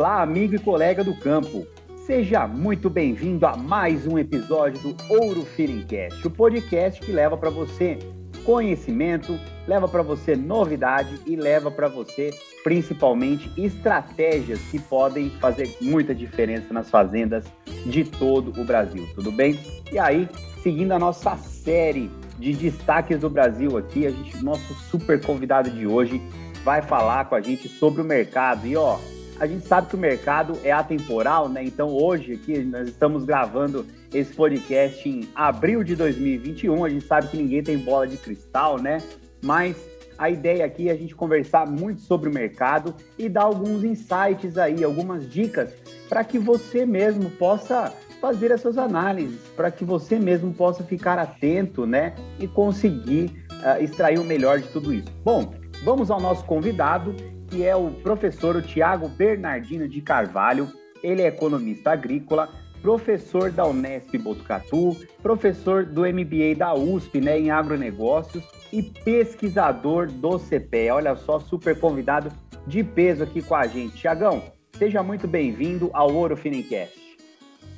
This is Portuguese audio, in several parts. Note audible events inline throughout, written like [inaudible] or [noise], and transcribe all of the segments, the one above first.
Olá, amigo e colega do campo. Seja muito bem-vindo a mais um episódio do Ouro Feelingcast, o podcast que leva para você conhecimento, leva para você novidade e leva para você principalmente estratégias que podem fazer muita diferença nas fazendas de todo o Brasil, tudo bem? E aí, seguindo a nossa série de destaques do Brasil aqui, a gente, nosso super convidado de hoje vai falar com a gente sobre o mercado. E ó, a gente sabe que o mercado é atemporal, né? Então hoje aqui nós estamos gravando esse podcast em abril de 2021. A gente sabe que ninguém tem bola de cristal, né? Mas a ideia aqui é a gente conversar muito sobre o mercado e dar alguns insights aí, algumas dicas para que você mesmo possa fazer as suas análises, para que você mesmo possa ficar atento, né, e conseguir uh, extrair o melhor de tudo isso. Bom, vamos ao nosso convidado, que é o professor Tiago Bernardino de Carvalho. Ele é economista agrícola, professor da Unesp Botucatu, professor do MBA da USP, né, em agronegócios e pesquisador do CPE. Olha só, super convidado de peso aqui com a gente. Tiagão, seja muito bem-vindo ao Ouro Finencast.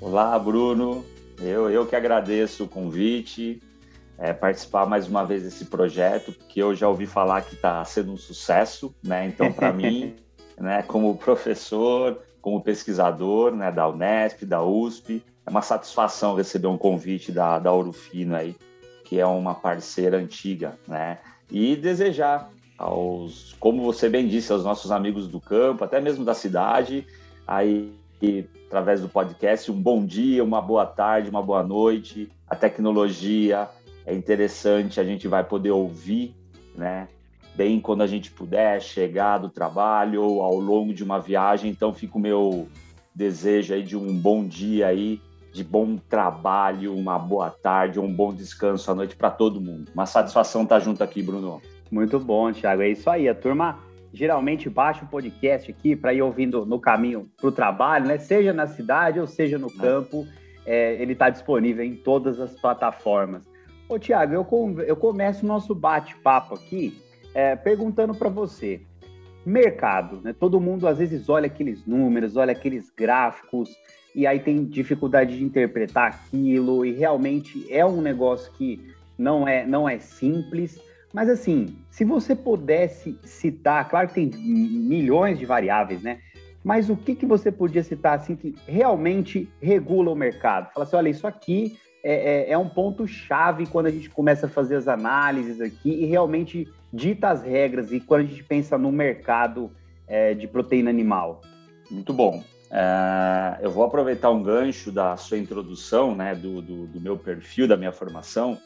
Olá, Bruno. Eu, eu que agradeço o convite, é, participar mais uma vez desse projeto, que eu já ouvi falar que está sendo um sucesso, né? Então, para [laughs] mim, né, como professor, como pesquisador né, da Unesp, da USP. É uma satisfação receber um convite da, da Fino aí, que é uma parceira antiga, né? E desejar aos, como você bem disse, aos nossos amigos do campo, até mesmo da cidade, aí através do podcast, um bom dia, uma boa tarde, uma boa noite. A tecnologia é interessante, a gente vai poder ouvir, né? bem quando a gente puder chegar do trabalho ou ao longo de uma viagem. Então fica o meu desejo aí de um bom dia aí, de bom trabalho, uma boa tarde, um bom descanso à noite para todo mundo. Uma satisfação estar junto aqui, Bruno. Muito bom, Thiago. É isso aí. A turma geralmente baixa o podcast aqui para ir ouvindo no caminho para o trabalho, né? Seja na cidade ou seja no é. campo. É, ele está disponível em todas as plataformas. Ô, Tiago, eu, eu começo o nosso bate-papo aqui é, perguntando para você, mercado, né? Todo mundo às vezes olha aqueles números, olha aqueles gráficos e aí tem dificuldade de interpretar aquilo e realmente é um negócio que não é não é simples. Mas assim, se você pudesse citar, claro que tem milhões de variáveis, né? Mas o que, que você podia citar assim que realmente regula o mercado? Fala assim, olha, isso aqui é, é, é um ponto chave quando a gente começa a fazer as análises aqui e realmente dita as regras e quando a gente pensa no mercado é, de proteína animal? Muito bom. É, eu vou aproveitar um gancho da sua introdução, né, do, do, do, meu perfil, da minha formação.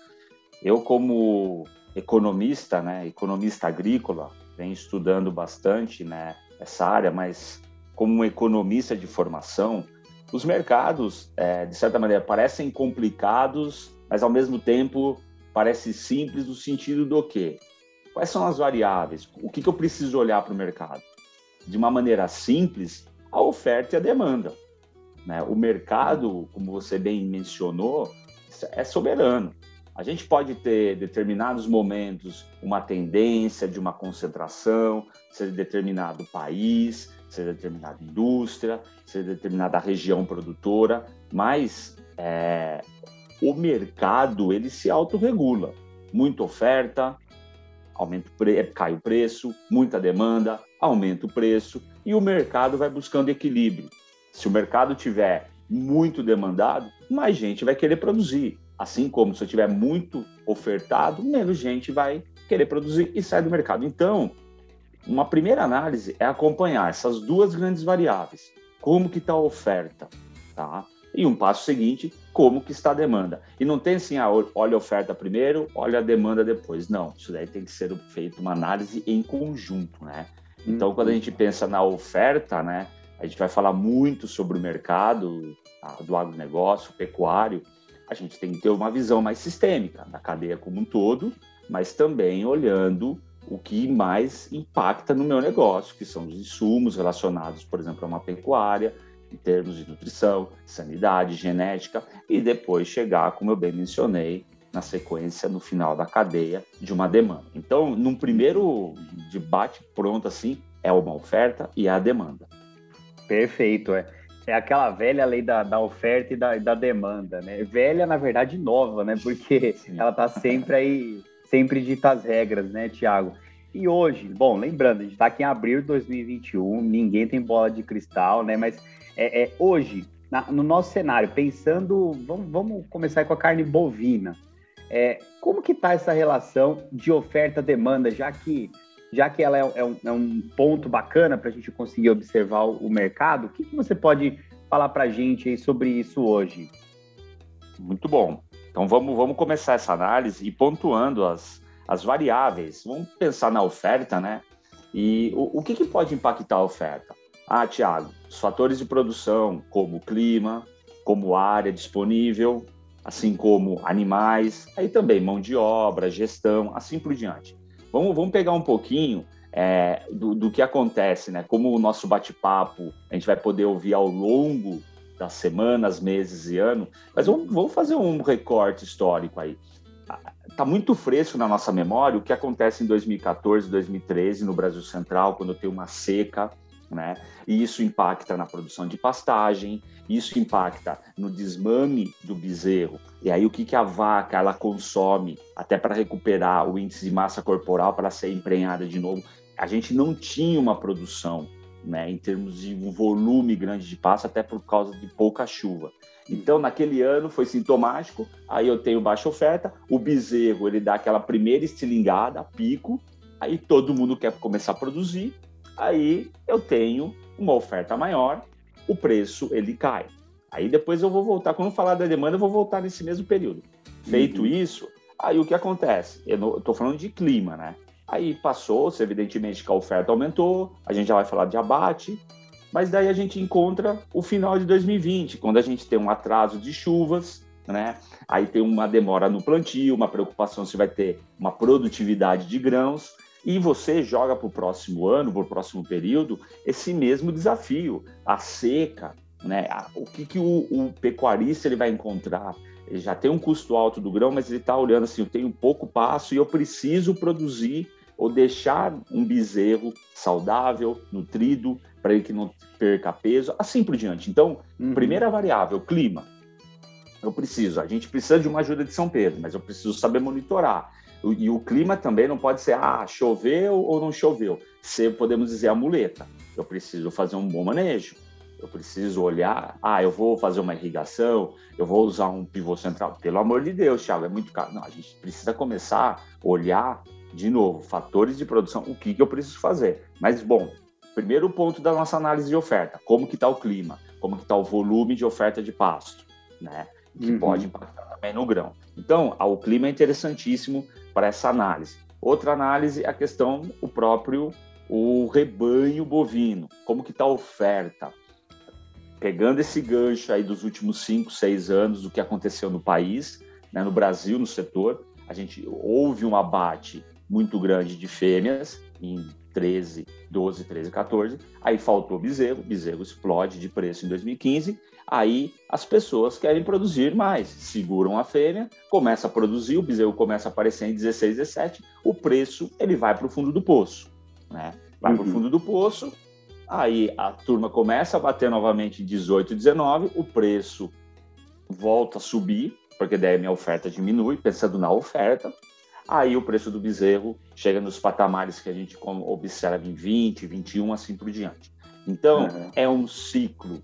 Eu, como economista, né, economista agrícola, venho estudando bastante né, essa área, mas como um economista de formação, os mercados, é, de certa maneira, parecem complicados, mas ao mesmo tempo parece simples no sentido do quê? Quais são as variáveis? O que, que eu preciso olhar para o mercado? De uma maneira simples, a oferta e a demanda. Né? O mercado, como você bem mencionou, é soberano. A gente pode ter determinados momentos uma tendência de uma concentração, seja determinado país, seja determinada indústria, seja determinada região produtora, mas é, o mercado ele se autorregula. Muita oferta, aumenta cai o preço, muita demanda, aumenta o preço e o mercado vai buscando equilíbrio. Se o mercado tiver muito demandado, mais gente vai querer produzir. Assim como se eu tiver muito ofertado, menos gente vai querer produzir e sai do mercado. Então, uma primeira análise é acompanhar essas duas grandes variáveis. Como que está a oferta, tá? E um passo seguinte, como que está a demanda. E não tem assim, ah, olha a oferta primeiro, olha a demanda depois. Não, isso daí tem que ser feito uma análise em conjunto, né? Então, quando a gente pensa na oferta, né, a gente vai falar muito sobre o mercado tá, do agronegócio, pecuário, a gente tem que ter uma visão mais sistêmica da cadeia como um todo, mas também olhando o que mais impacta no meu negócio, que são os insumos relacionados, por exemplo, a uma pecuária, em termos de nutrição, sanidade, genética, e depois chegar, como eu bem mencionei, na sequência, no final da cadeia de uma demanda. Então, num primeiro debate pronto assim, é uma oferta e é a demanda. Perfeito, é. É aquela velha lei da, da oferta e da, da demanda, né? Velha, na verdade, nova, né? Porque Sim. ela tá sempre aí, sempre dita as regras, né, Tiago? E hoje, bom, lembrando, a gente está aqui em abril de 2021, ninguém tem bola de cristal, né? Mas é, é hoje, na, no nosso cenário, pensando, vamos, vamos começar com a carne bovina. É, como que está essa relação de oferta-demanda, já que já que ela é, é, um, é um, ponto bacana para a gente conseguir observar o, o mercado, o que, que você pode falar para a gente aí sobre isso hoje? Muito bom. Então vamos, vamos começar essa análise e pontuando as, as variáveis. Vamos pensar na oferta, né? E o, o que, que pode impactar a oferta? Ah, Tiago, os fatores de produção, como clima, como área disponível, assim como animais, aí também mão de obra, gestão, assim por diante. Vamos, vamos pegar um pouquinho é, do, do, que acontece, né? Como o nosso bate-papo a gente vai poder ouvir ao longo das semanas, meses e ano, mas vamos, vamos fazer um recorte histórico aí está muito fresco na nossa memória o que acontece em 2014, 2013 no Brasil Central, quando tem uma seca, né? E isso impacta na produção de pastagem, isso impacta no desmame do bezerro. E aí o que, que a vaca ela consome até para recuperar o índice de massa corporal para ser emprenhada de novo? A gente não tinha uma produção, né, em termos de um volume grande de pasto, até por causa de pouca chuva. Então, naquele ano foi sintomático, aí eu tenho baixa oferta, o bezerro ele dá aquela primeira estilingada, pico, aí todo mundo quer começar a produzir, aí eu tenho uma oferta maior, o preço ele cai. Aí depois eu vou voltar, quando falar da demanda, eu vou voltar nesse mesmo período. Feito uhum. isso, aí o que acontece? Eu estou falando de clima, né? Aí passou-se, evidentemente, que a oferta aumentou, a gente já vai falar de abate, mas daí a gente encontra o final de 2020, quando a gente tem um atraso de chuvas, né? Aí tem uma demora no plantio, uma preocupação se vai ter uma produtividade de grãos, e você joga para o próximo ano, para o próximo período, esse mesmo desafio, a seca, né? O que, que o, o pecuarista ele vai encontrar? Ele já tem um custo alto do grão, mas ele está olhando assim, eu tenho pouco passo e eu preciso produzir ou deixar um bezerro saudável, nutrido, para ele que não perca peso, assim por diante. Então, uhum. primeira variável, clima. Eu preciso, a gente precisa de uma ajuda de São Pedro, mas eu preciso saber monitorar. E o clima também não pode ser, ah, choveu ou não choveu. Se podemos dizer a muleta. Eu preciso fazer um bom manejo. Eu preciso olhar, ah, eu vou fazer uma irrigação, eu vou usar um pivô central. Pelo amor de Deus, Thiago, é muito caro. Não, a gente precisa começar a olhar de novo, fatores de produção, o que, que eu preciso fazer. Mas, bom, primeiro ponto da nossa análise de oferta, como que está o clima, como que está o volume de oferta de pasto, né? Que uhum. pode impactar também no grão. Então, o clima é interessantíssimo para essa análise. Outra análise é a questão, o próprio, o rebanho bovino, como que está a oferta. Pegando esse gancho aí dos últimos cinco, seis anos, do que aconteceu no país, né, no Brasil, no setor, a gente houve um abate muito grande de fêmeas em 13, 12, 13, 14. Aí faltou bezerro, bezerro explode de preço em 2015. Aí as pessoas querem produzir mais, seguram a fêmea, começa a produzir, o bezerro começa a aparecer em 16, 17, o preço ele vai para o fundo do poço, né? Vai uhum. para o fundo do poço, aí a turma começa a bater novamente em 18, 19, o preço volta a subir, porque daí a minha oferta diminui, pensando na oferta, aí o preço do bezerro chega nos patamares que a gente observa em 20, 21, assim por diante. Então, uhum. é um ciclo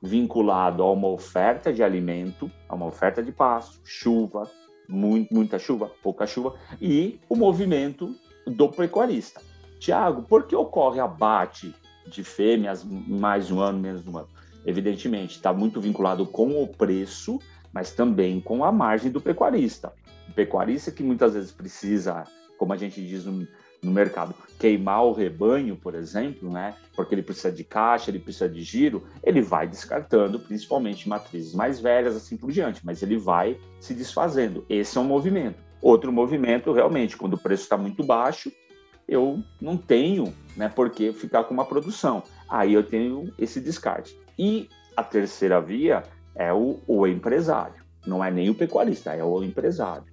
vinculado a uma oferta de alimento, a uma oferta de pasto, chuva, muito, muita chuva, pouca chuva, e o movimento do pecuarista. Tiago, por que ocorre abate de fêmeas mais um ano, menos um ano? Evidentemente, está muito vinculado com o preço, mas também com a margem do pecuarista pecuarista que muitas vezes precisa, como a gente diz no, no mercado, queimar o rebanho, por exemplo, né? Porque ele precisa de caixa, ele precisa de giro, ele vai descartando, principalmente matrizes mais velhas, assim por diante, mas ele vai se desfazendo. Esse é um movimento. Outro movimento, realmente, quando o preço está muito baixo, eu não tenho né, por que ficar com uma produção. Aí eu tenho esse descarte. E a terceira via é o, o empresário. Não é nem o pecuarista, é o empresário.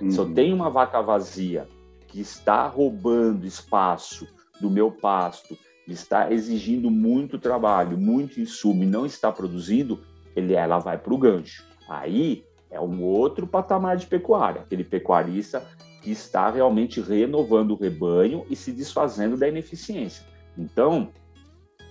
Uhum. Se eu uhum. tenho uma vaca vazia que está roubando espaço do meu pasto está exigindo muito trabalho, muito insumo e não está produzindo, ele, ela vai para o gancho. Aí é um outro patamar de pecuária, aquele pecuarista que está realmente renovando o rebanho e se desfazendo da ineficiência. Então,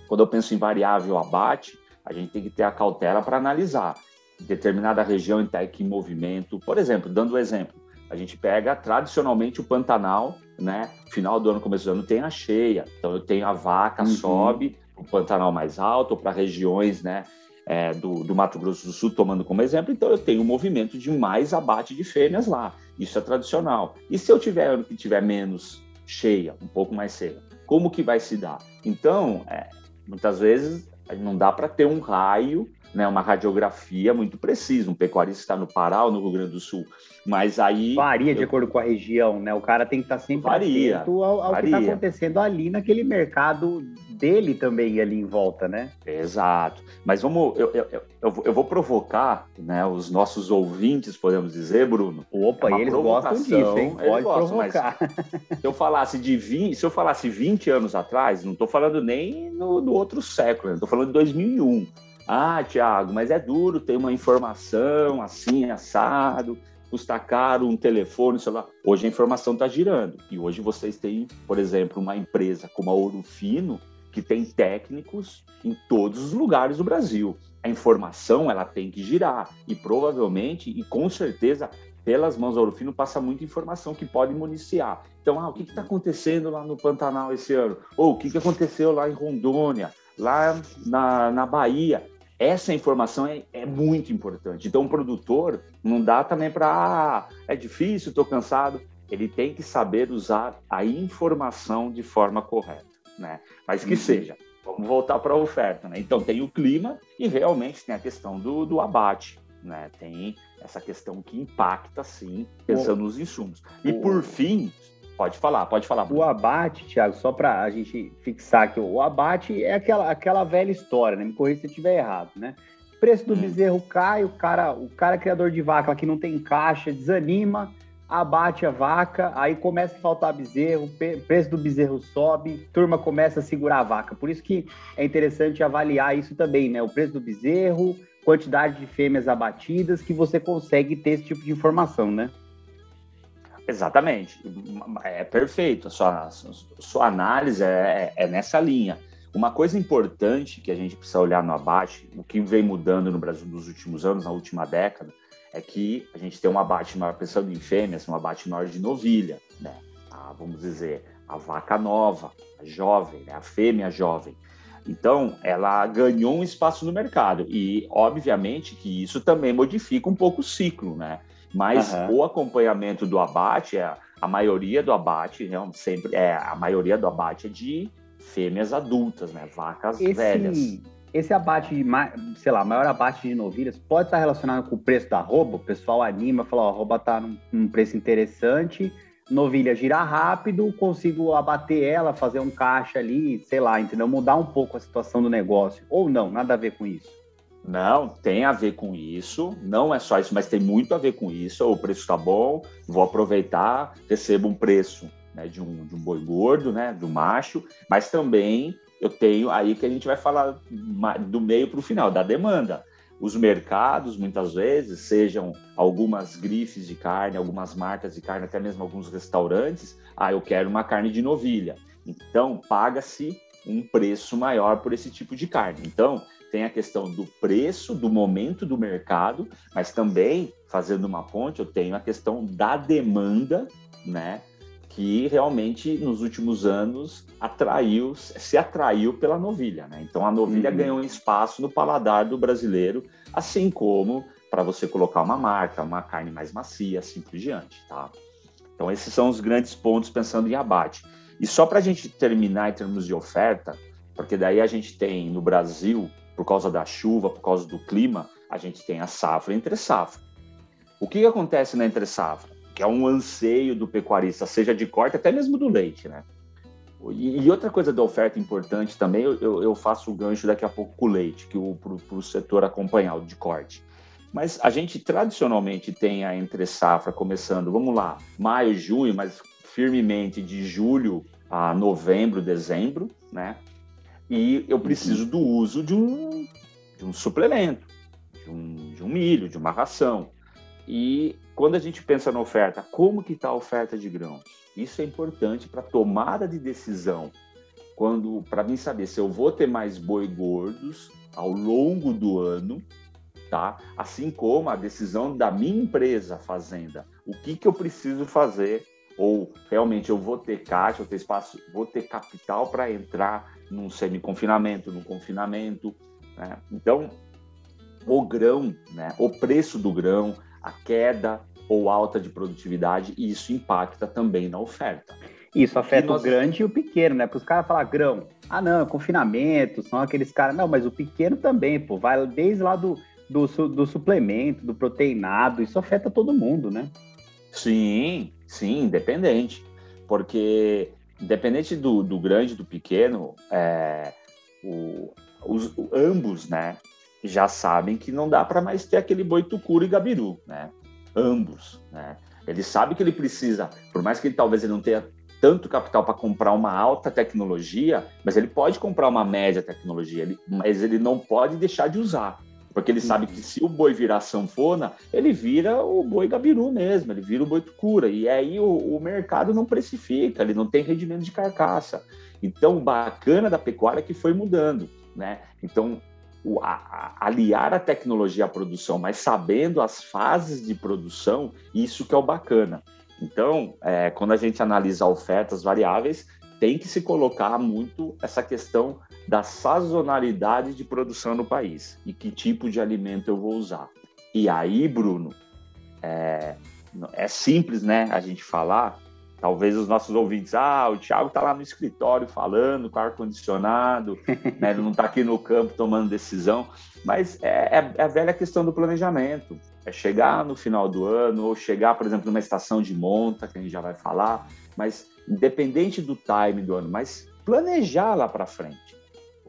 quando eu penso em variável abate, a gente tem que ter a cautela para analisar. Determinada região está aqui em movimento. Por exemplo, dando um exemplo, a gente pega tradicionalmente o Pantanal, né? Final do ano, começo do ano tem a cheia. Então eu tenho a vaca, uhum. sobe o Pantanal mais alto para regiões, né? É, do, do, Mato Grosso do Sul, tomando como exemplo, então eu tenho um movimento de mais abate de fêmeas lá. Isso é tradicional. E se eu tiver ano que tiver menos cheia, um pouco mais seca, como que vai se dar? Então, é, muitas vezes não dá para ter um raio né, uma radiografia muito precisa. Um pecuarista está no Pará ou no Rio Grande do Sul. Mas aí. Varia de acordo com a região, né? O cara tem que estar sempre varia, atento ao, ao que está acontecendo ali naquele mercado dele também ali em volta, né? Exato. Mas vamos, eu, eu, eu, eu vou provocar né, os nossos ouvintes, podemos dizer, Bruno. Opa, é eles gostam disso, hein? Pode gostam, provocar. se eu falasse de 20, se eu falasse 20 anos atrás, não estou falando nem no, no outro século, estou falando de 2001 ah, Tiago, mas é duro ter uma informação assim, assado, custa caro um telefone, celular. Hoje a informação está girando. E hoje vocês têm, por exemplo, uma empresa como a Ouro Fino, que tem técnicos em todos os lugares do Brasil. A informação ela tem que girar. E provavelmente, e com certeza, pelas mãos do Ouro Fino passa muita informação que pode municiar. Então, ah, o que está acontecendo lá no Pantanal esse ano? Ou o que, que aconteceu lá em Rondônia? Lá na, na Bahia essa informação é, é, muito importante. Então, o produtor não dá também para. Ah, é difícil, estou cansado. Ele tem que saber usar a informação de forma correta, né? Mas que uhum. seja. Vamos voltar para a oferta, né? Então, tem o clima e realmente tem a questão do, do abate, né? Tem essa questão que impacta, sim, pensando nos insumos. E, por fim, Pode falar, pode falar. O abate, Thiago, só para a gente fixar aqui, o abate é aquela, aquela velha história, né? Me corrija se eu estiver errado, né? preço do hum. bezerro cai, o cara, o cara criador de vaca que não tem caixa, desanima, abate a vaca, aí começa a faltar bezerro, preço do bezerro sobe, turma começa a segurar a vaca. Por isso que é interessante avaliar isso também, né? O preço do bezerro, quantidade de fêmeas abatidas, que você consegue ter esse tipo de informação, né? Exatamente. É perfeito. A sua, sua análise é, é, nessa linha. Uma coisa importante que a gente precisa olhar no abate, o que vem mudando no Brasil nos últimos anos, na última década, é que a gente tem um abate maior, pensando em fêmeas, um abate maior de novilha, né? A, vamos dizer, a vaca nova, a jovem, né? a fêmea jovem. Então, ela ganhou um espaço no mercado e, obviamente, que isso também modifica um pouco o ciclo, né? Mas uhum. o acompanhamento do abate, é, a maioria do abate, realmente sempre é a maioria do abate é de fêmeas adultas, né? Vacas esse, velhas. Esse abate, sei lá, maior abate de novilhas pode estar relacionado com o preço da arroba? O pessoal anima, fala, ó, a arroba tá num, num preço interessante, novilha gira rápido, consigo abater ela, fazer um caixa ali, sei lá, entendeu? Mudar um pouco a situação do negócio. Ou não, nada a ver com isso. Não, tem a ver com isso, não é só isso, mas tem muito a ver com isso. O preço está bom, vou aproveitar, recebo um preço né, de, um, de um boi gordo, né, do macho, mas também eu tenho aí que a gente vai falar do meio para o final, da demanda. Os mercados, muitas vezes, sejam algumas grifes de carne, algumas marcas de carne, até mesmo alguns restaurantes, ah, eu quero uma carne de novilha. Então, paga-se um preço maior por esse tipo de carne. Então, tem a questão do preço, do momento do mercado, mas também, fazendo uma ponte, eu tenho a questão da demanda, né? Que realmente nos últimos anos atraiu, se atraiu pela novilha, né? Então a novilha uhum. ganhou espaço no paladar do brasileiro, assim como para você colocar uma marca, uma carne mais macia, assim por diante, tá? Então esses são os grandes pontos pensando em abate. E só para a gente terminar em termos de oferta, porque daí a gente tem no Brasil por causa da chuva, por causa do clima, a gente tem a safra entre safra. O que, acontece na entre safra? Que é um anseio do pecuarista, seja de corte, até mesmo do leite, né? E, e outra coisa da oferta importante também, eu, eu, faço o gancho daqui a pouco com o leite, que para o setor acompanhar o de corte. Mas a gente tradicionalmente tem a entre safra começando, vamos lá, maio, junho, mas firmemente de julho a novembro, dezembro, né? E eu preciso do uso de um, de um suplemento, de um, de um milho, de uma ração. E quando a gente pensa na oferta, como que está a oferta de grãos? Isso é importante para tomada de decisão. Quando para mim saber se eu vou ter mais boi gordos ao longo do ano, tá? Assim como a decisão da minha empresa fazenda, o que que eu preciso fazer ou realmente eu vou ter caixa, vou ter espaço, vou ter capital para entrar num semi-confinamento, num confinamento, né? Então, o grão, né? O preço do grão, a queda ou alta de produtividade, isso impacta também na oferta. Isso afeta nós... o grande e o pequeno, né? Porque os caras falam grão, ah não, é confinamento, são aqueles caras, não, mas o pequeno também, pô, vai desde lá do, do, do suplemento, do proteinado, isso afeta todo mundo, né? Sim, sim, independente, porque independente do, do grande do pequeno, é, o, os, ambos, né, já sabem que não dá para mais ter aquele boi tucuro e gabiru, né? ambos, né? Ele sabe que ele precisa, por mais que ele, talvez ele não tenha tanto capital para comprar uma alta tecnologia, mas ele pode comprar uma média tecnologia, ele, mas ele não pode deixar de usar. Porque ele sabe que se o boi virar sanfona, ele vira o boi gabiru mesmo, ele vira o boi tucura. E aí o, o mercado não precifica, ele não tem rendimento de carcaça. Então, o bacana da pecuária é que foi mudando. Né? Então, o, a, a, aliar a tecnologia à produção, mas sabendo as fases de produção, isso que é o bacana. Então, é, quando a gente analisa ofertas variáveis, tem que se colocar muito essa questão da sazonalidade de produção no país e que tipo de alimento eu vou usar. E aí, Bruno, é, é simples, né, a gente falar, Talvez os nossos ouvintes, ah, o Thiago está lá no escritório falando com ar-condicionado, né? ele não está aqui no campo tomando decisão, mas é, é, é, a velha questão do planejamento. É chegar no final do ano, ou chegar, por exemplo, numa estação de monta, que a gente já vai falar, mas independente do time do ano, mas planejar lá para frente.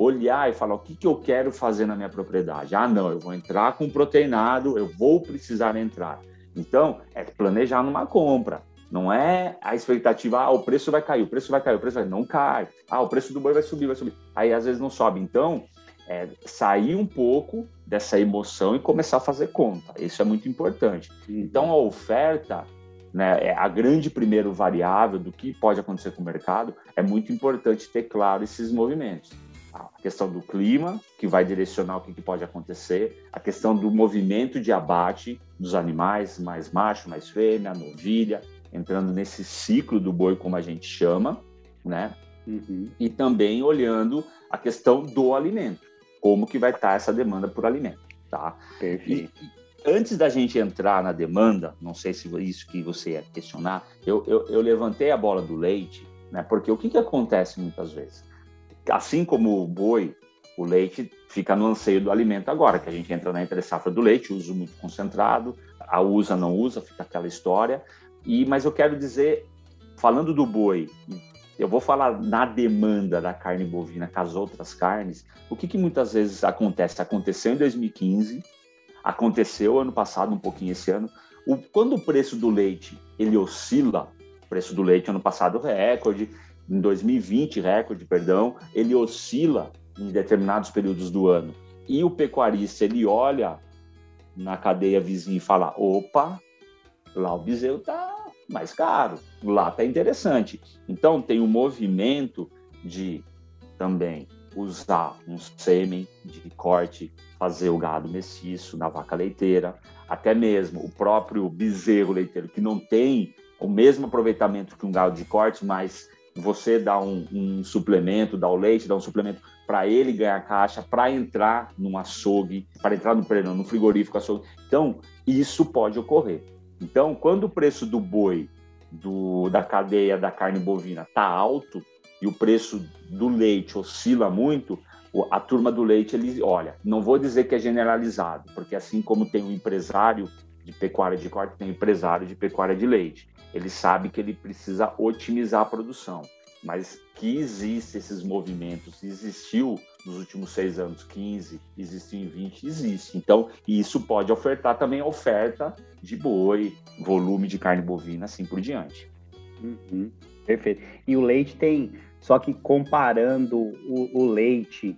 Olhar e falar o que, que eu quero fazer na minha propriedade. Ah, não, eu vou entrar com proteinado, eu vou precisar entrar. Então, é planejar numa compra não é a expectativa, ah, o preço vai cair, o preço vai cair, o preço vai... Não cai. Ah, o preço do boi vai subir, vai subir. Aí às vezes não sobe. Então, é, sair um pouco dessa emoção e começar a fazer conta. Isso é muito importante. Então, a oferta, né, é a grande primeiro variável do que pode acontecer com o mercado, é muito importante ter claro esses movimentos. A questão do clima, que vai direcionar o que, que pode acontecer, a questão do movimento de abate dos animais, mais macho, mais fêmea, novilha, entrando nesse ciclo do boi, como a gente chama, né? Uhum. E também olhando a questão do alimento, como que vai estar essa demanda por alimento, tá? Perfeito. E, antes da gente entrar na demanda, não sei se isso que você ia questionar, eu, eu, eu levantei a bola do leite, né? Porque o que, que acontece muitas vezes? Assim como o boi, o leite fica no anseio do alimento agora, que a gente entra na entre safra do leite, uso muito concentrado, a usa, não usa, fica aquela história, e, mas eu quero dizer, falando do boi, eu vou falar na demanda da carne bovina com as outras carnes, o que, que muitas vezes acontece? Aconteceu em 2015, aconteceu ano passado, um pouquinho esse ano. O, quando o preço do leite ele oscila, preço do leite ano passado recorde, em 2020 recorde, perdão, ele oscila em determinados períodos do ano. E o pecuarista ele olha na cadeia vizinha e fala: opa, lá o bezerro está mais caro, lá está interessante. Então tem um movimento de também usar um sêmen de corte, fazer o gado mestiço na vaca leiteira, até mesmo o próprio bezerro leiteiro que não tem o mesmo aproveitamento que um gado de corte, mas você dá um, um suplemento, dá o leite, dá um suplemento para ele ganhar caixa, para entrar num açougue, para entrar no, perdão, no frigorífico açougue. Então, isso pode ocorrer. Então, quando o preço do boi do, da cadeia da carne bovina está alto e o preço do leite oscila muito, a turma do leite, ele, olha, não vou dizer que é generalizado, porque assim como tem um empresário de pecuária de corte, tem empresário de pecuária de leite. Ele sabe que ele precisa otimizar a produção mas que existe esses movimentos, existiu nos últimos seis anos, 15, existiu em 20, existe. Então, isso pode ofertar também oferta de boi, volume de carne bovina, assim por diante. Uhum, perfeito. E o leite tem Só que comparando o, o leite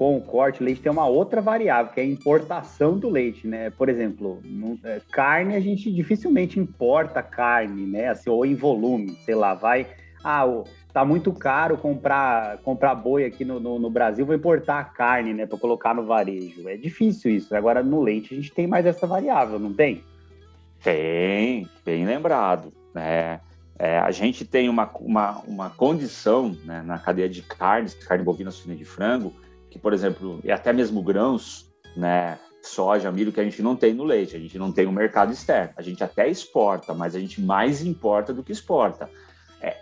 com o corte, o leite tem uma outra variável, que é a importação do leite, né? Por exemplo, é, carne, a gente dificilmente importa carne, né? Assim, ou em volume, sei lá, vai... Ah, tá muito caro comprar, comprar boi aqui no, no, no Brasil, vou importar carne, né, para colocar no varejo. É difícil isso. Agora, no leite, a gente tem mais essa variável, não tem? Tem, bem lembrado. Né? É, a gente tem uma, uma, uma condição né, na cadeia de carnes, carne bovina, suína de frango, que, por exemplo, e até mesmo grãos, né, soja, milho, que a gente não tem no leite, a gente não tem o um mercado externo. A gente até exporta, mas a gente mais importa do que exporta. É,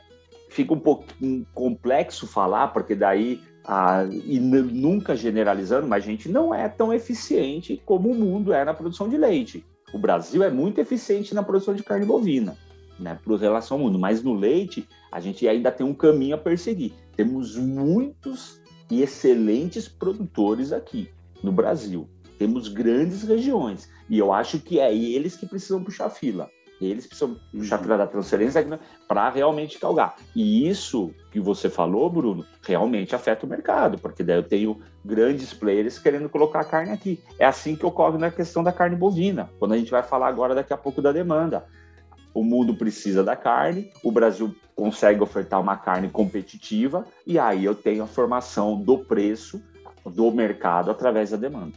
fica um pouquinho complexo falar, porque daí, ah, e nunca generalizando, mas a gente não é tão eficiente como o mundo é na produção de leite. O Brasil é muito eficiente na produção de carne bovina, né, por relação ao mundo, mas no leite a gente ainda tem um caminho a perseguir. Temos muitos e excelentes produtores aqui no Brasil. Temos grandes regiões e eu acho que é eles que precisam puxar fila. Eles precisam puxar fila da transferência para realmente calgar. E isso que você falou, Bruno, realmente afeta o mercado, porque daí eu tenho grandes players querendo colocar carne aqui. É assim que ocorre na questão da carne bovina, quando a gente vai falar agora daqui a pouco da demanda. O mundo precisa da carne, o Brasil consegue ofertar uma carne competitiva e aí eu tenho a formação do preço do mercado através da demanda.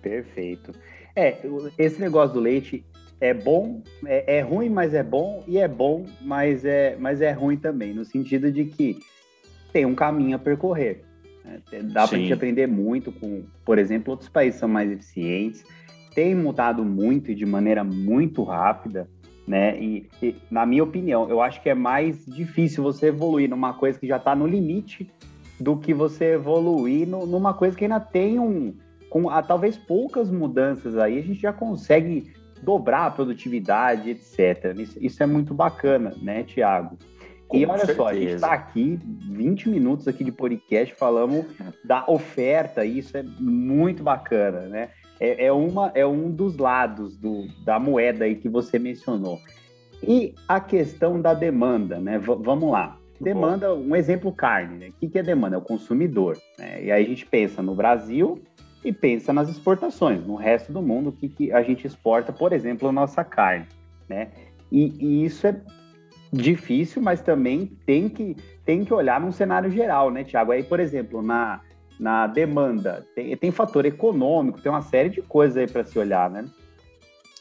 Perfeito. É, esse negócio do leite é bom, é, é, ruim, mas é bom, e é bom, mas é, mas é ruim também, no sentido de que tem um caminho a percorrer. Né? Dá para a gente aprender muito com, por exemplo, outros países são mais eficientes, tem mudado muito e de maneira muito rápida né? E, e, na minha opinião, eu acho que é mais difícil você evoluir numa coisa que já está no limite do que você evoluir no, numa coisa que ainda tem um, com a, talvez poucas mudanças aí, a gente já consegue dobrar a produtividade, etc. Isso, isso é muito bacana, né, Tiago? E olha certeza. só, a gente está aqui 20 minutos aqui de podcast, falamos da oferta, e isso é muito bacana, né? É, é, uma, é um dos lados do, da moeda aí que você mencionou. E a questão da demanda, né? V vamos lá. Demanda, um exemplo carne, né? O que, que é demanda? É o consumidor. Né? E aí a gente pensa no Brasil e pensa nas exportações, no resto do mundo, o que, que a gente exporta, por exemplo, a nossa carne, né? E, e, isso é difícil, mas também tem que, tem que olhar num cenário geral, né, Tiago? Aí, por exemplo, na, na demanda. Tem, tem fator econômico, tem uma série de coisas aí para se olhar, né?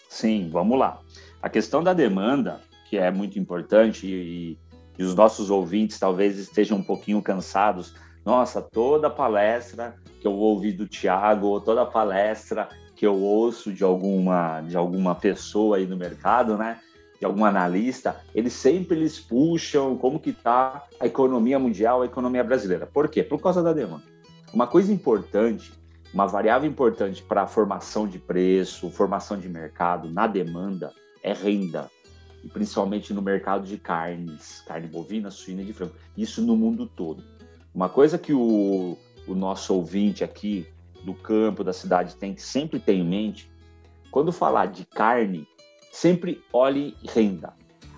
Sim, vamos lá. A questão da demanda, que é muito importante, e, e os nossos ouvintes talvez estejam um pouquinho cansados. Nossa, toda palestra que eu ouvi do Tiago, ou toda palestra que eu ouço de alguma, de alguma pessoa aí no mercado, né? de algum analista, eles sempre eles puxam como que está a economia mundial, a economia brasileira. Por quê? Por causa da demanda. Uma coisa importante, uma variável importante para a formação de preço, formação de mercado na demanda é renda, e principalmente no mercado de carnes, carne bovina, suína e de frango. Isso no mundo todo. Uma coisa que o, o nosso ouvinte aqui do campo, da cidade, tem que sempre ter em mente, quando falar de carne, sempre olhe renda.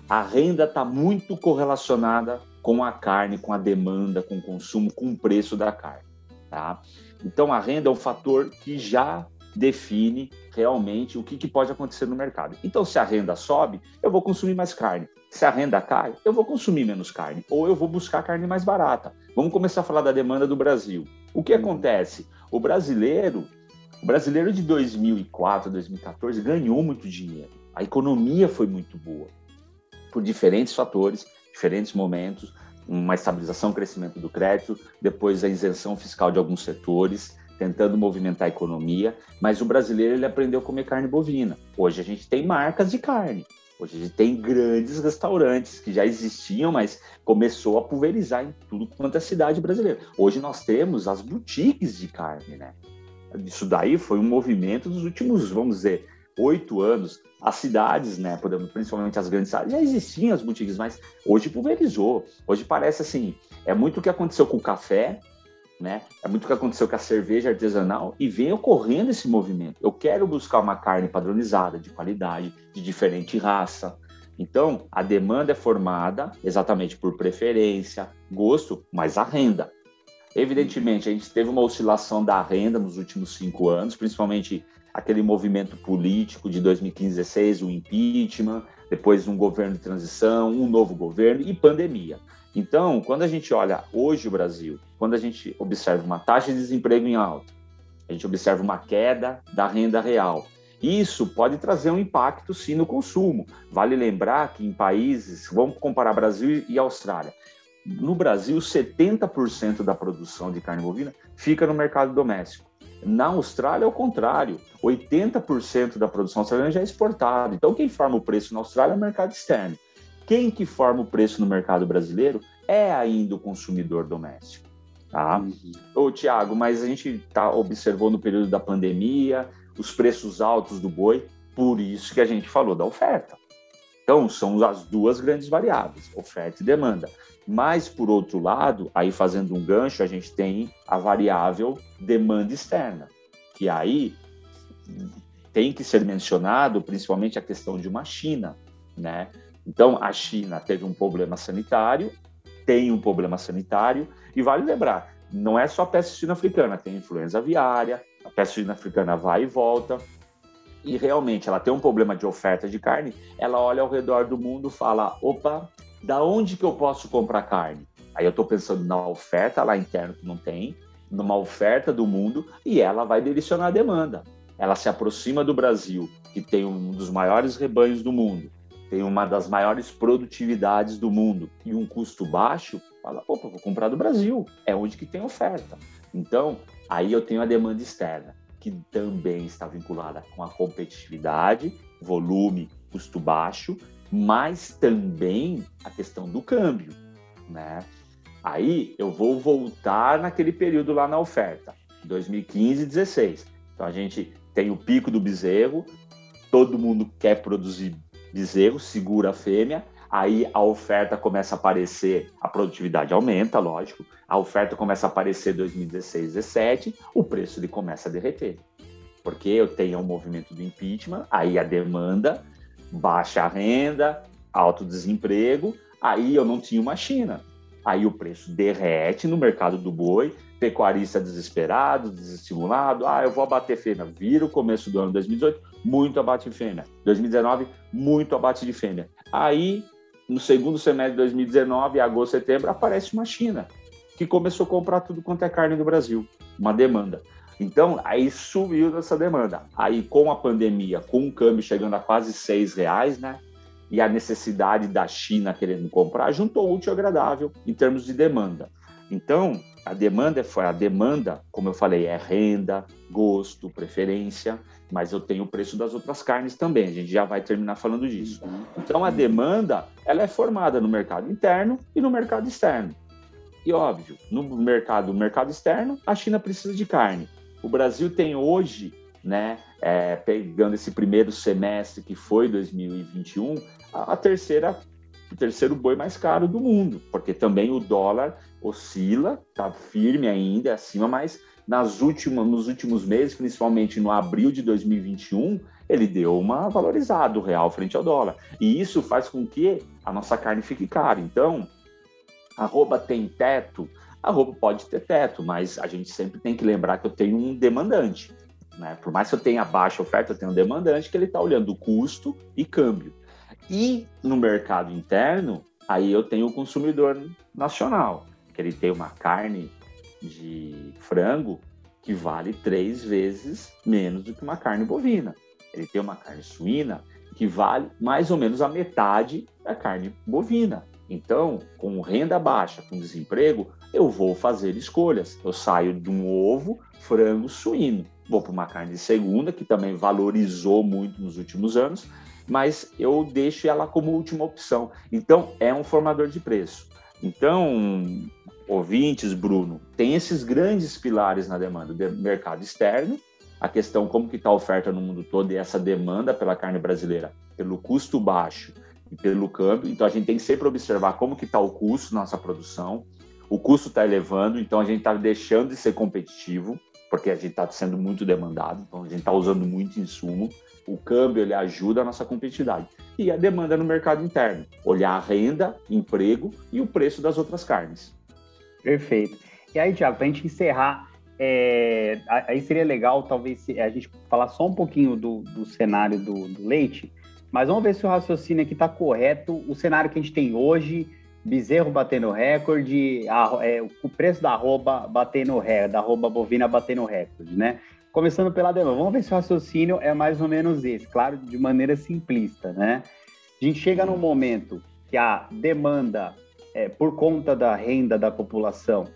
A renda está muito correlacionada com a carne, com a demanda, com o consumo, com o preço da carne. Tá? Então, a renda é um fator que já define realmente o que, que, pode acontecer no mercado. Então, se a renda sobe, eu vou consumir mais carne. Se a renda cai, eu vou consumir menos carne. Ou eu vou buscar carne mais barata. Vamos começar a falar da demanda do Brasil. O que acontece? O brasileiro, o brasileiro de 2004, 2014 ganhou muito dinheiro. A economia foi muito boa. Por diferentes fatores, diferentes momentos uma estabilização, crescimento do crédito, depois a isenção fiscal de alguns setores, tentando movimentar a economia, mas o brasileiro ele aprendeu a comer carne bovina. Hoje a gente tem marcas de carne. Hoje a gente tem grandes restaurantes que já existiam, mas começou a pulverizar em tudo quanto é cidade brasileira. Hoje nós temos as boutiques de carne, né? Isso daí foi um movimento dos últimos, vamos dizer, oito anos, as cidades, né, podemos, principalmente as grandes cidades, já existiam as boutiques, mas hoje pulverizou. Hoje parece assim, é muito o que aconteceu com o café, né? É muito o que aconteceu com a cerveja artesanal e vem ocorrendo esse movimento. Eu quero buscar uma carne padronizada, de qualidade, de diferente raça, Então, a demanda é formada exatamente por preferência, gosto, mas a renda. Evidentemente, a gente teve uma oscilação da renda nos últimos cinco anos, principalmente aquele movimento político de 2015-16, o impeachment, depois um governo de transição, um novo governo e pandemia. Então, quando a gente olha hoje o Brasil, quando a gente observa uma taxa de desemprego em alta, a gente observa uma queda da renda real, isso pode trazer um impacto sim no consumo. Vale lembrar que em países, vamos comparar Brasil e Austrália. No Brasil, 70% da produção de carne bovina fica no mercado doméstico. Na Austrália, é o contrário. 80% da produção australiana já é exportada. Então, quem forma o preço na Austrália é o mercado externo. Quem que forma o preço no mercado brasileiro é ainda o consumidor doméstico. Tá? Uhum. Ô, Tiago, mas a gente tá, observou no período da pandemia, os preços altos do boi, por isso que a gente falou da oferta. Então, são as duas grandes variáveis, oferta e demanda. Mas, por outro lado, aí fazendo um gancho, a gente tem a variável demanda externa, que aí tem que ser mencionado principalmente a questão de uma China, né? Então, a China teve um problema sanitário, tem um problema sanitário, e vale lembrar, não é só a peste suína africana, tem influenza aviária, a peste suína africana vai e volta, e realmente ela tem um problema de oferta de carne, ela olha ao redor do mundo fala: opa, da onde que eu posso comprar carne? Aí eu estou pensando na oferta lá interna que não tem, numa oferta do mundo, e ela vai direcionar a demanda. Ela se aproxima do Brasil, que tem um dos maiores rebanhos do mundo, tem uma das maiores produtividades do mundo e um custo baixo, fala, opa, vou comprar do Brasil, é onde que tem oferta. Então, Aí eu tenho a demanda externa, que também está vinculada com a competitividade, volume, custo baixo, mas também a questão do câmbio, né? Aí eu vou voltar naquele período lá na oferta, 2015 e 16. Então a gente tem o pico do bezerro, todo mundo quer produzir bezerro, segura a fêmea, aí a oferta começa a aparecer, a produtividade aumenta, lógico, a oferta começa a aparecer em 2016, 2017, o preço ele começa a derreter. Porque eu tenho um movimento do impeachment, aí a demanda, baixa renda, alto desemprego, aí eu não tinha uma China. Aí o preço derrete no mercado do boi, pecuarista desesperado, desestimulado, ah, eu vou abater fêmea. Vira o começo do ano 2018, muito abate de fêmea. 2019, muito abate de fêmea. Aí no segundo semestre de 2019, agosto, setembro, aparece uma China que começou a comprar tudo quanto é carne do Brasil, uma demanda. Então, aí subiu dessa demanda. Aí, com a pandemia, com o câmbio chegando a quase seis reais, né? E a necessidade da China querendo comprar, juntou útil e agradável em termos de demanda. Então, a demanda foi a demanda, como eu falei, é renda, gosto, preferência, mas eu tenho o preço das outras carnes também. A gente já vai terminar falando disso. Uhum. Então a demanda, ela é formada no mercado interno e no mercado externo. E óbvio, no mercado, mercado externo, a China precisa de carne. O Brasil tem hoje, né, é, pegando esse primeiro semestre que foi 2021, a, a terceira o terceiro boi mais caro do mundo, porque também o dólar oscila, está firme ainda, é acima, mas nas últimas, nos últimos meses, principalmente no abril de 2021, ele deu uma valorizada o real frente ao dólar. E isso faz com que a nossa carne fique cara. Então, arroba tem teto, arroba pode ter teto, mas a gente sempre tem que lembrar que eu tenho um demandante. Né? Por mais que eu tenha baixa oferta, eu tenho um demandante que ele está olhando custo e câmbio. E no mercado interno, aí eu tenho o consumidor nacional, que ele tem uma carne de frango que vale três vezes menos do que uma carne bovina. Ele tem uma carne suína que vale mais ou menos a metade da carne bovina. Então, com renda baixa, com desemprego, eu vou fazer escolhas. Eu saio de um ovo, frango, suíno. Vou para uma carne de segunda, que também valorizou muito nos últimos anos, mas eu deixo ela como última opção. Então, é um formador de preço. Então, ouvintes, Bruno, tem esses grandes pilares na demanda do mercado externo, a questão como que está a oferta no mundo todo e essa demanda pela carne brasileira, pelo custo baixo e pelo câmbio. Então, a gente tem que sempre observar como que está o custo na nossa produção. O custo está elevando, então a gente está deixando de ser competitivo, porque a gente está sendo muito demandado, então a gente está usando muito insumo O câmbio ele ajuda a nossa competitividade. E a demanda no mercado interno, olhar a renda, emprego e o preço das outras carnes. Perfeito. E aí, Tiago, para a gente encerrar, é, aí seria legal talvez a gente falar só um pouquinho do, do cenário do, do leite, mas vamos ver se o raciocínio aqui está correto. O cenário que a gente tem hoje, bezerro batendo recorde, a, é, o preço da arroba batendo recorde, da arroba bovina batendo recorde, né? Começando pela demanda, vamos ver se o raciocínio é mais ou menos esse, claro, de maneira simplista, né? A gente chega num momento que a demanda, é, por conta da renda da população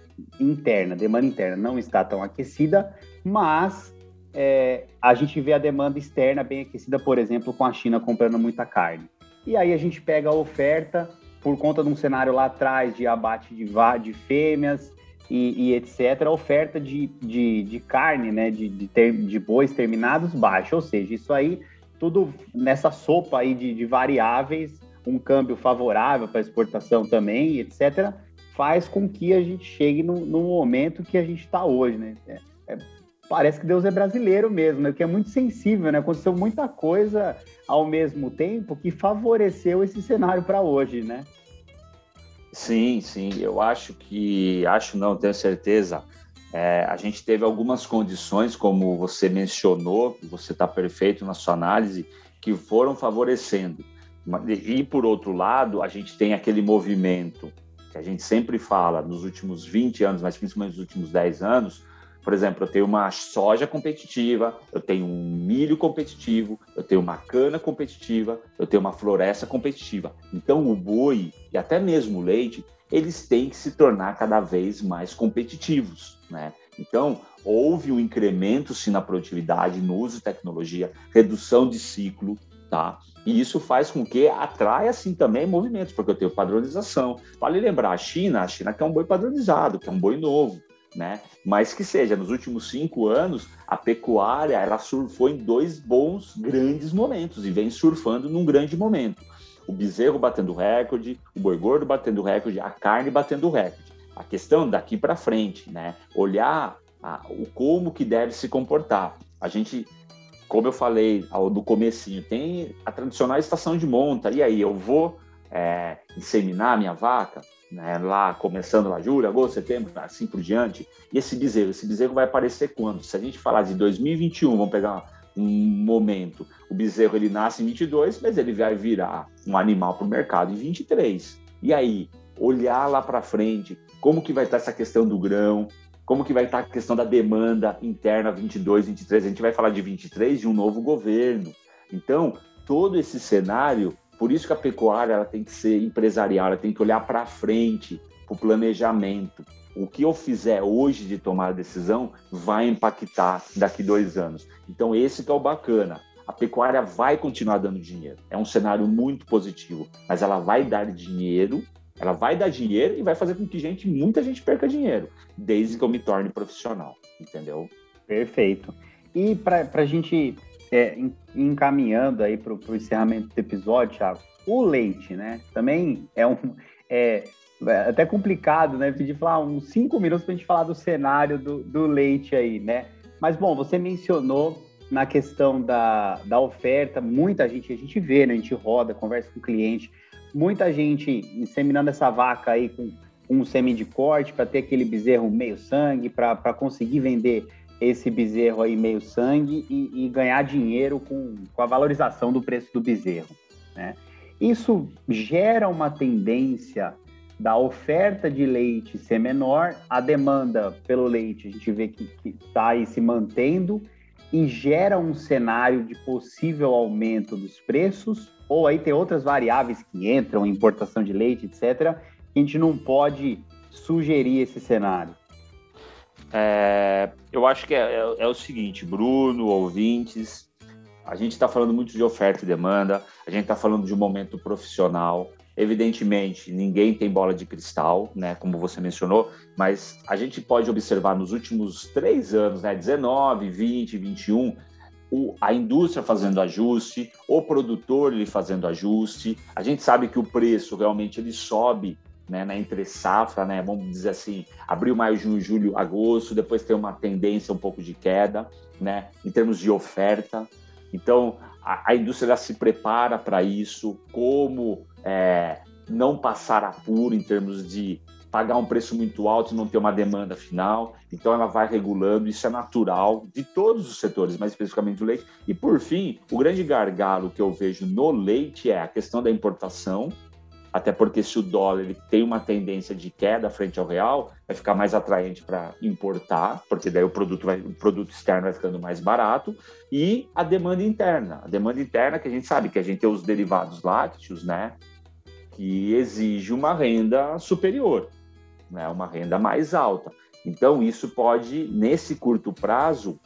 interna, demanda interna, não está tão aquecida, mas é, a gente vê a demanda externa bem aquecida, por exemplo, com a China comprando muita carne. E aí a gente pega a oferta por conta de um cenário lá atrás de abate de, de fêmeas e, e, etc., a oferta de, de, de carne, né, de, de, ter, de bois terminados baixa. Ou seja, isso aí, tudo nessa sopa aí de, de variáveis, um câmbio favorável para exportação também, etc., faz com que a gente chegue no, no momento que a gente está hoje, né? É, é, parece que Deus é brasileiro mesmo, né? Que é muito sensível, né? Aconteceu muita coisa ao mesmo tempo que favoreceu esse cenário para hoje, né? Sim, sim. Eu acho que, acho não, tenho certeza. É, a gente teve algumas condições, como você mencionou, você está perfeito na sua análise, que foram favorecendo. E, por outro lado, a gente tem aquele movimento que a gente sempre fala nos últimos 20 anos, mas principalmente nos últimos 10 anos, por exemplo, eu tenho uma soja competitiva, eu tenho um milho competitivo, eu tenho uma cana competitiva, eu tenho uma floresta competitiva. Então, o boi e até mesmo o leite, eles têm que se tornar cada vez mais competitivos, né? Então, houve um incremento sim na produtividade, no uso de tecnologia, redução de ciclo, tá? E isso faz com que atraia assim também movimentos, porque eu tenho padronização. Vale lembrar, a China, a China quer um boi padronizado, quer um boi novo né? Mas que seja, nos últimos cinco anos, a pecuária ela surfou em dois bons, grandes momentos e vem surfando num grande momento. O bezerro batendo recorde, o boi gordo batendo recorde, a carne batendo recorde. A questão daqui para frente, né? Olhar a, o como que deve se comportar. A gente, como eu falei ao, do comecinho, tem a tradicional estação de monta. E aí, eu vou é, inseminar minha vaca? né, lá começando lá julho, agosto, setembro, assim por diante. E esse bezerro, esse bezerro vai aparecer quando? Se a gente falar de 2021, vamos pegar um momento, o bezerro ele nasce em 22, mas ele vai virar um animal para o mercado em 23. E aí, olhar lá para frente, como que vai estar essa questão do grão, como que vai estar a questão da demanda interna 22, 23, a gente vai falar de 23 de um novo governo. Então, todo esse cenário por isso que a pecuária ela tem que ser empresarial, ela tem que olhar para frente, para o planejamento. O que eu fizer hoje de tomar decisão vai impactar daqui dois anos. Então, esse que é o bacana. A pecuária vai continuar dando dinheiro. É um cenário muito positivo, mas ela vai dar dinheiro, ela vai dar dinheiro e vai fazer com que gente, muita gente perca dinheiro, desde que eu me torne profissional, entendeu? Perfeito. E para a gente é, encaminhando aí para o encerramento do episódio, Thiago, o leite, né? Também é um. É, é até complicado, né? Pedir falar uns cinco minutos para a gente falar do cenário do, do leite aí, né? Mas, bom, você mencionou na questão da, da oferta, muita gente, a gente vê, né? A gente roda, conversa com o cliente, muita gente inseminando essa vaca aí com um sêmen de corte para ter aquele bezerro meio sangue, para conseguir vender esse bezerro aí meio sangue e, e ganhar dinheiro com, com a valorização do preço do bezerro. Né? Isso gera uma tendência da oferta de leite ser menor, a demanda pelo leite a gente vê que está aí se mantendo e gera um cenário de possível aumento dos preços, ou aí tem outras variáveis que entram, importação de leite, etc., que a gente não pode sugerir esse cenário. É, eu acho que é, é, é, o seguinte, Bruno, ouvintes, a gente está falando muito de oferta e demanda, a gente está falando de um momento profissional. Evidentemente, ninguém tem bola de cristal, né, como você mencionou, mas a gente pode observar nos últimos três anos, né, 19, 20, 21, o, a indústria fazendo ajuste, o produtor ele fazendo ajuste. A gente sabe que o preço realmente ele sobe né, na entre safra, né, vamos dizer assim, abril, maio, junho, julho, agosto, depois tem uma tendência um pouco de queda, né, em termos de oferta. Então, a, a indústria se prepara para isso, como é, não passar apuro em termos de pagar um preço muito alto e não ter uma demanda final. Então, ela vai regulando, isso é natural de todos os setores, mais especificamente do leite. E, por fim, o grande gargalo que eu vejo no leite é a questão da importação, até porque se o dólar ele tem uma tendência de queda frente ao real, vai ficar mais atraente para importar, porque daí o produto, vai, o produto externo vai ficando mais barato, e a demanda interna. A demanda interna que a gente sabe que a gente tem os derivados lácteos, né, que exige uma renda superior né, uma renda mais alta. Então, isso pode, nesse curto prazo,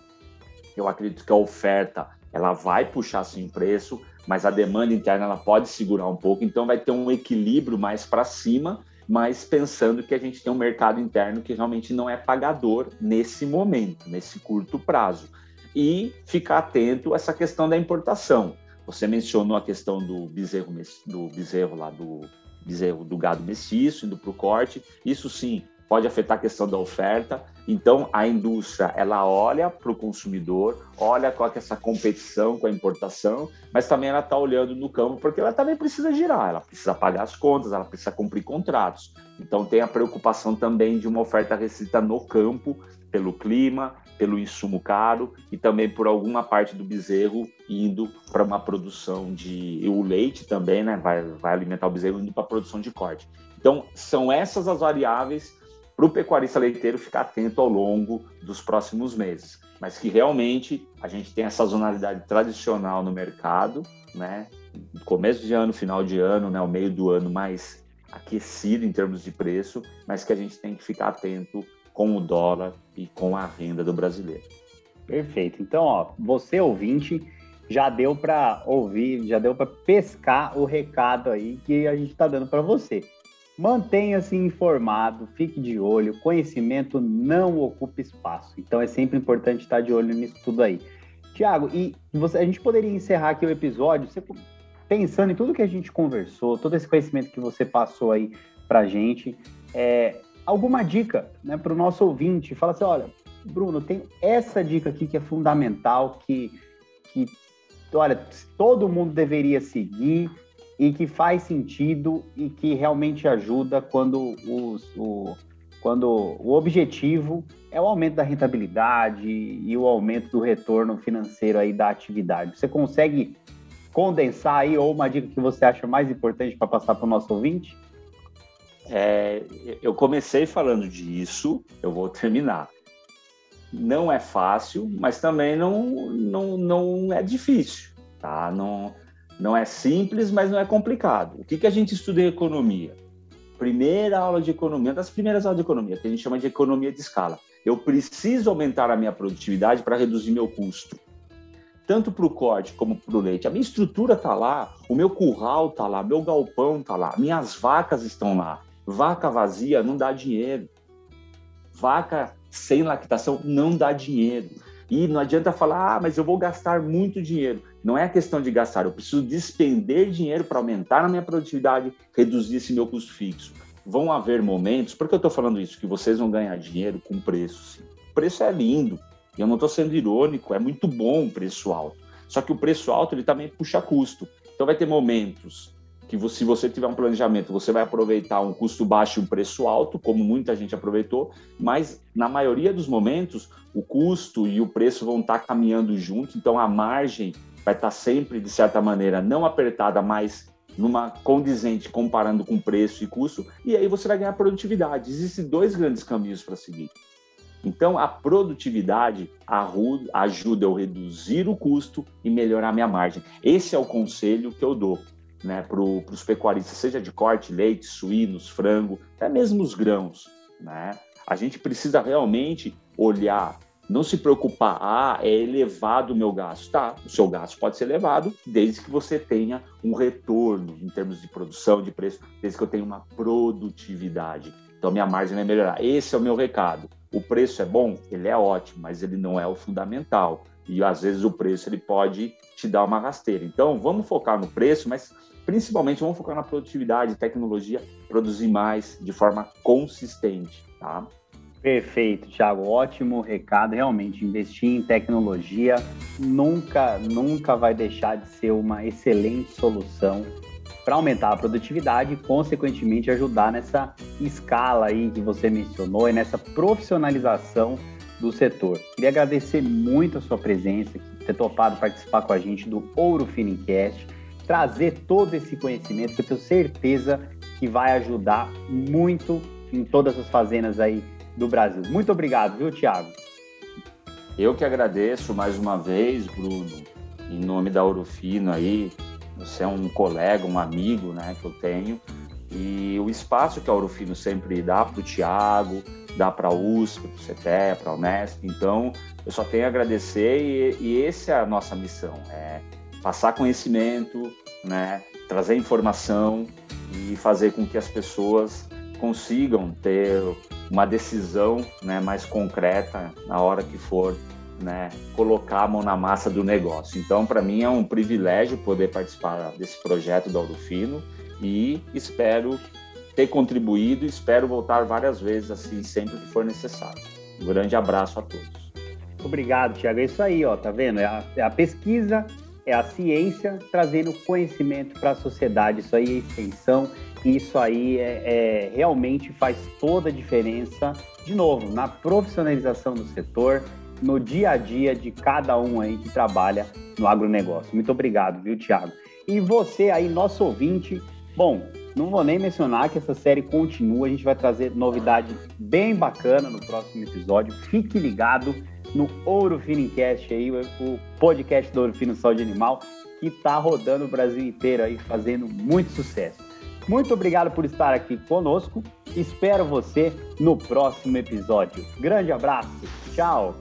eu acredito que a oferta ela vai puxar sim preço, mas a demanda interna ela pode segurar um pouco, então vai ter um equilíbrio mais para cima, mas pensando que a gente tem um mercado interno que realmente não é pagador nesse momento, nesse curto prazo. E ficar atento a essa questão da importação. Você mencionou a questão do bezerro, do bezerro lá do bezerro do gado mestiço, indo para o corte. Isso sim pode afetar a questão da oferta. Então, a indústria ela olha para o consumidor, olha com é essa competição com a importação, mas também ela está olhando no campo porque ela também precisa girar, ela precisa pagar as contas, ela precisa cumprir contratos. Então, tem a preocupação também de uma oferta restrita no campo pelo clima, pelo insumo caro e também por alguma parte do bezerro indo para uma produção de e o leite também, né, vai, vai alimentar o bezerro indo para a produção de corte. Então são essas as variáveis para o pecuarista leiteiro ficar atento ao longo dos próximos meses, mas que realmente a gente tem a sazonalidade tradicional no mercado, né, começo de ano, final de ano, né, o meio do ano mais aquecido em termos de preço, mas que a gente tem que ficar atento com o dólar e com a renda do brasileiro. Perfeito. Então, ó, você ouvinte já deu para ouvir, já deu para pescar o recado aí que a gente está dando para você. Mantenha-se informado, fique de olho. Conhecimento não ocupa espaço. Então é sempre importante estar de olho nisso tudo aí. Tiago, e você, a gente poderia encerrar aqui o episódio você, pensando em tudo que a gente conversou, todo esse conhecimento que você passou aí para gente. É, alguma dica né, para o nosso ouvinte. Fala assim, olha, Bruno, tem essa dica aqui que é fundamental, que, que olha, todo mundo deveria seguir e que faz sentido e que realmente ajuda quando, os, o, quando o objetivo é o aumento da rentabilidade e o aumento do retorno financeiro aí da atividade. Você consegue condensar aí ou uma dica que você acha mais importante para passar para o nosso ouvinte? É, eu comecei falando disso, eu vou terminar. Não é fácil, mas também não, não, não é difícil, tá? Não, não é simples, mas não é complicado. O que, que a gente estuda em economia? Primeira aula de economia, uma das primeiras aulas de economia, que a gente chama de economia de escala. Eu preciso aumentar a minha produtividade para reduzir meu custo tanto para o corte como para o leite. A minha estrutura está lá, o meu curral está lá, meu galpão está lá, minhas vacas estão lá. Vaca vazia não dá dinheiro. Vaca sem lactação não dá dinheiro. E não adianta falar, ah, mas eu vou gastar muito dinheiro. Não é questão de gastar, eu preciso despender dinheiro para aumentar a minha produtividade, reduzir esse meu custo fixo. Vão haver momentos, por que eu estou falando isso? Que vocês vão ganhar dinheiro com preço. Sim. O preço é lindo, e eu não estou sendo irônico, é muito bom o preço alto. Só que o preço alto ele também puxa custo. Então vai ter momentos que você, se você tiver um planejamento, você vai aproveitar um custo baixo e um preço alto, como muita gente aproveitou, mas na maioria dos momentos o custo e o preço vão estar caminhando junto, então a margem vai estar sempre, de certa maneira, não apertada, mas numa condizente comparando com preço e custo, e aí você vai ganhar produtividade. Existem dois grandes caminhos para seguir. Então, a produtividade ajuda eu a reduzir o custo e melhorar minha margem. Esse é o conselho que eu dou né, para os pecuaristas, seja de corte, leite, suínos, frango, até mesmo os grãos. Né? A gente precisa realmente olhar, não se preocupar, ah, é elevado o meu gasto. Tá, o seu gasto pode ser elevado desde que você tenha um retorno em termos de produção, de preço, desde que eu tenha uma produtividade. Então, minha margem vai melhorar. Esse é o meu recado. O preço é bom? Ele é ótimo, mas ele não é o fundamental. E às vezes o preço ele pode te dar uma rasteira. Então, vamos focar no preço, mas principalmente vamos focar na produtividade, tecnologia, produzir mais de forma consistente, tá? Perfeito, Thiago. Ótimo recado. Realmente, investir em tecnologia nunca, nunca vai deixar de ser uma excelente solução para aumentar a produtividade e, consequentemente, ajudar nessa escala aí que você mencionou e nessa profissionalização do setor. Queria agradecer muito a sua presença, ter topado participar com a gente do Ouro Finicast, trazer todo esse conhecimento que eu tenho certeza que vai ajudar muito em todas as fazendas aí do Brasil. Muito obrigado, viu, Tiago? Eu que agradeço mais uma vez, Bruno, em nome da Ourofino aí. Você é um colega, um amigo, né, que eu tenho. E o espaço que a Ourofino sempre dá para o Tiago, dá para a USP, para o CETE, para a Unesp. Então, eu só tenho a agradecer e, e essa é a nossa missão, é passar conhecimento, né, trazer informação e fazer com que as pessoas consigam ter uma decisão né, mais concreta na hora que for né, colocar a mão na massa do negócio. Então, para mim é um privilégio poder participar desse projeto do Fino e espero ter contribuído, espero voltar várias vezes assim sempre que for necessário. Um grande abraço a todos. Obrigado, Tiago. É isso aí, ó, tá vendo? É a, é a pesquisa, é a ciência trazendo conhecimento para a sociedade. Isso aí é extensão isso aí é, é, realmente faz toda a diferença, de novo, na profissionalização do setor, no dia a dia de cada um aí que trabalha no agronegócio. Muito obrigado, viu, Tiago? E você aí, nosso ouvinte, bom, não vou nem mencionar que essa série continua, a gente vai trazer novidade bem bacana no próximo episódio. Fique ligado no Ouro Finicast aí, o podcast do Ouro Fino Saúde Animal, que está rodando o Brasil inteiro aí, fazendo muito sucesso. Muito obrigado por estar aqui conosco. Espero você no próximo episódio. Grande abraço. Tchau.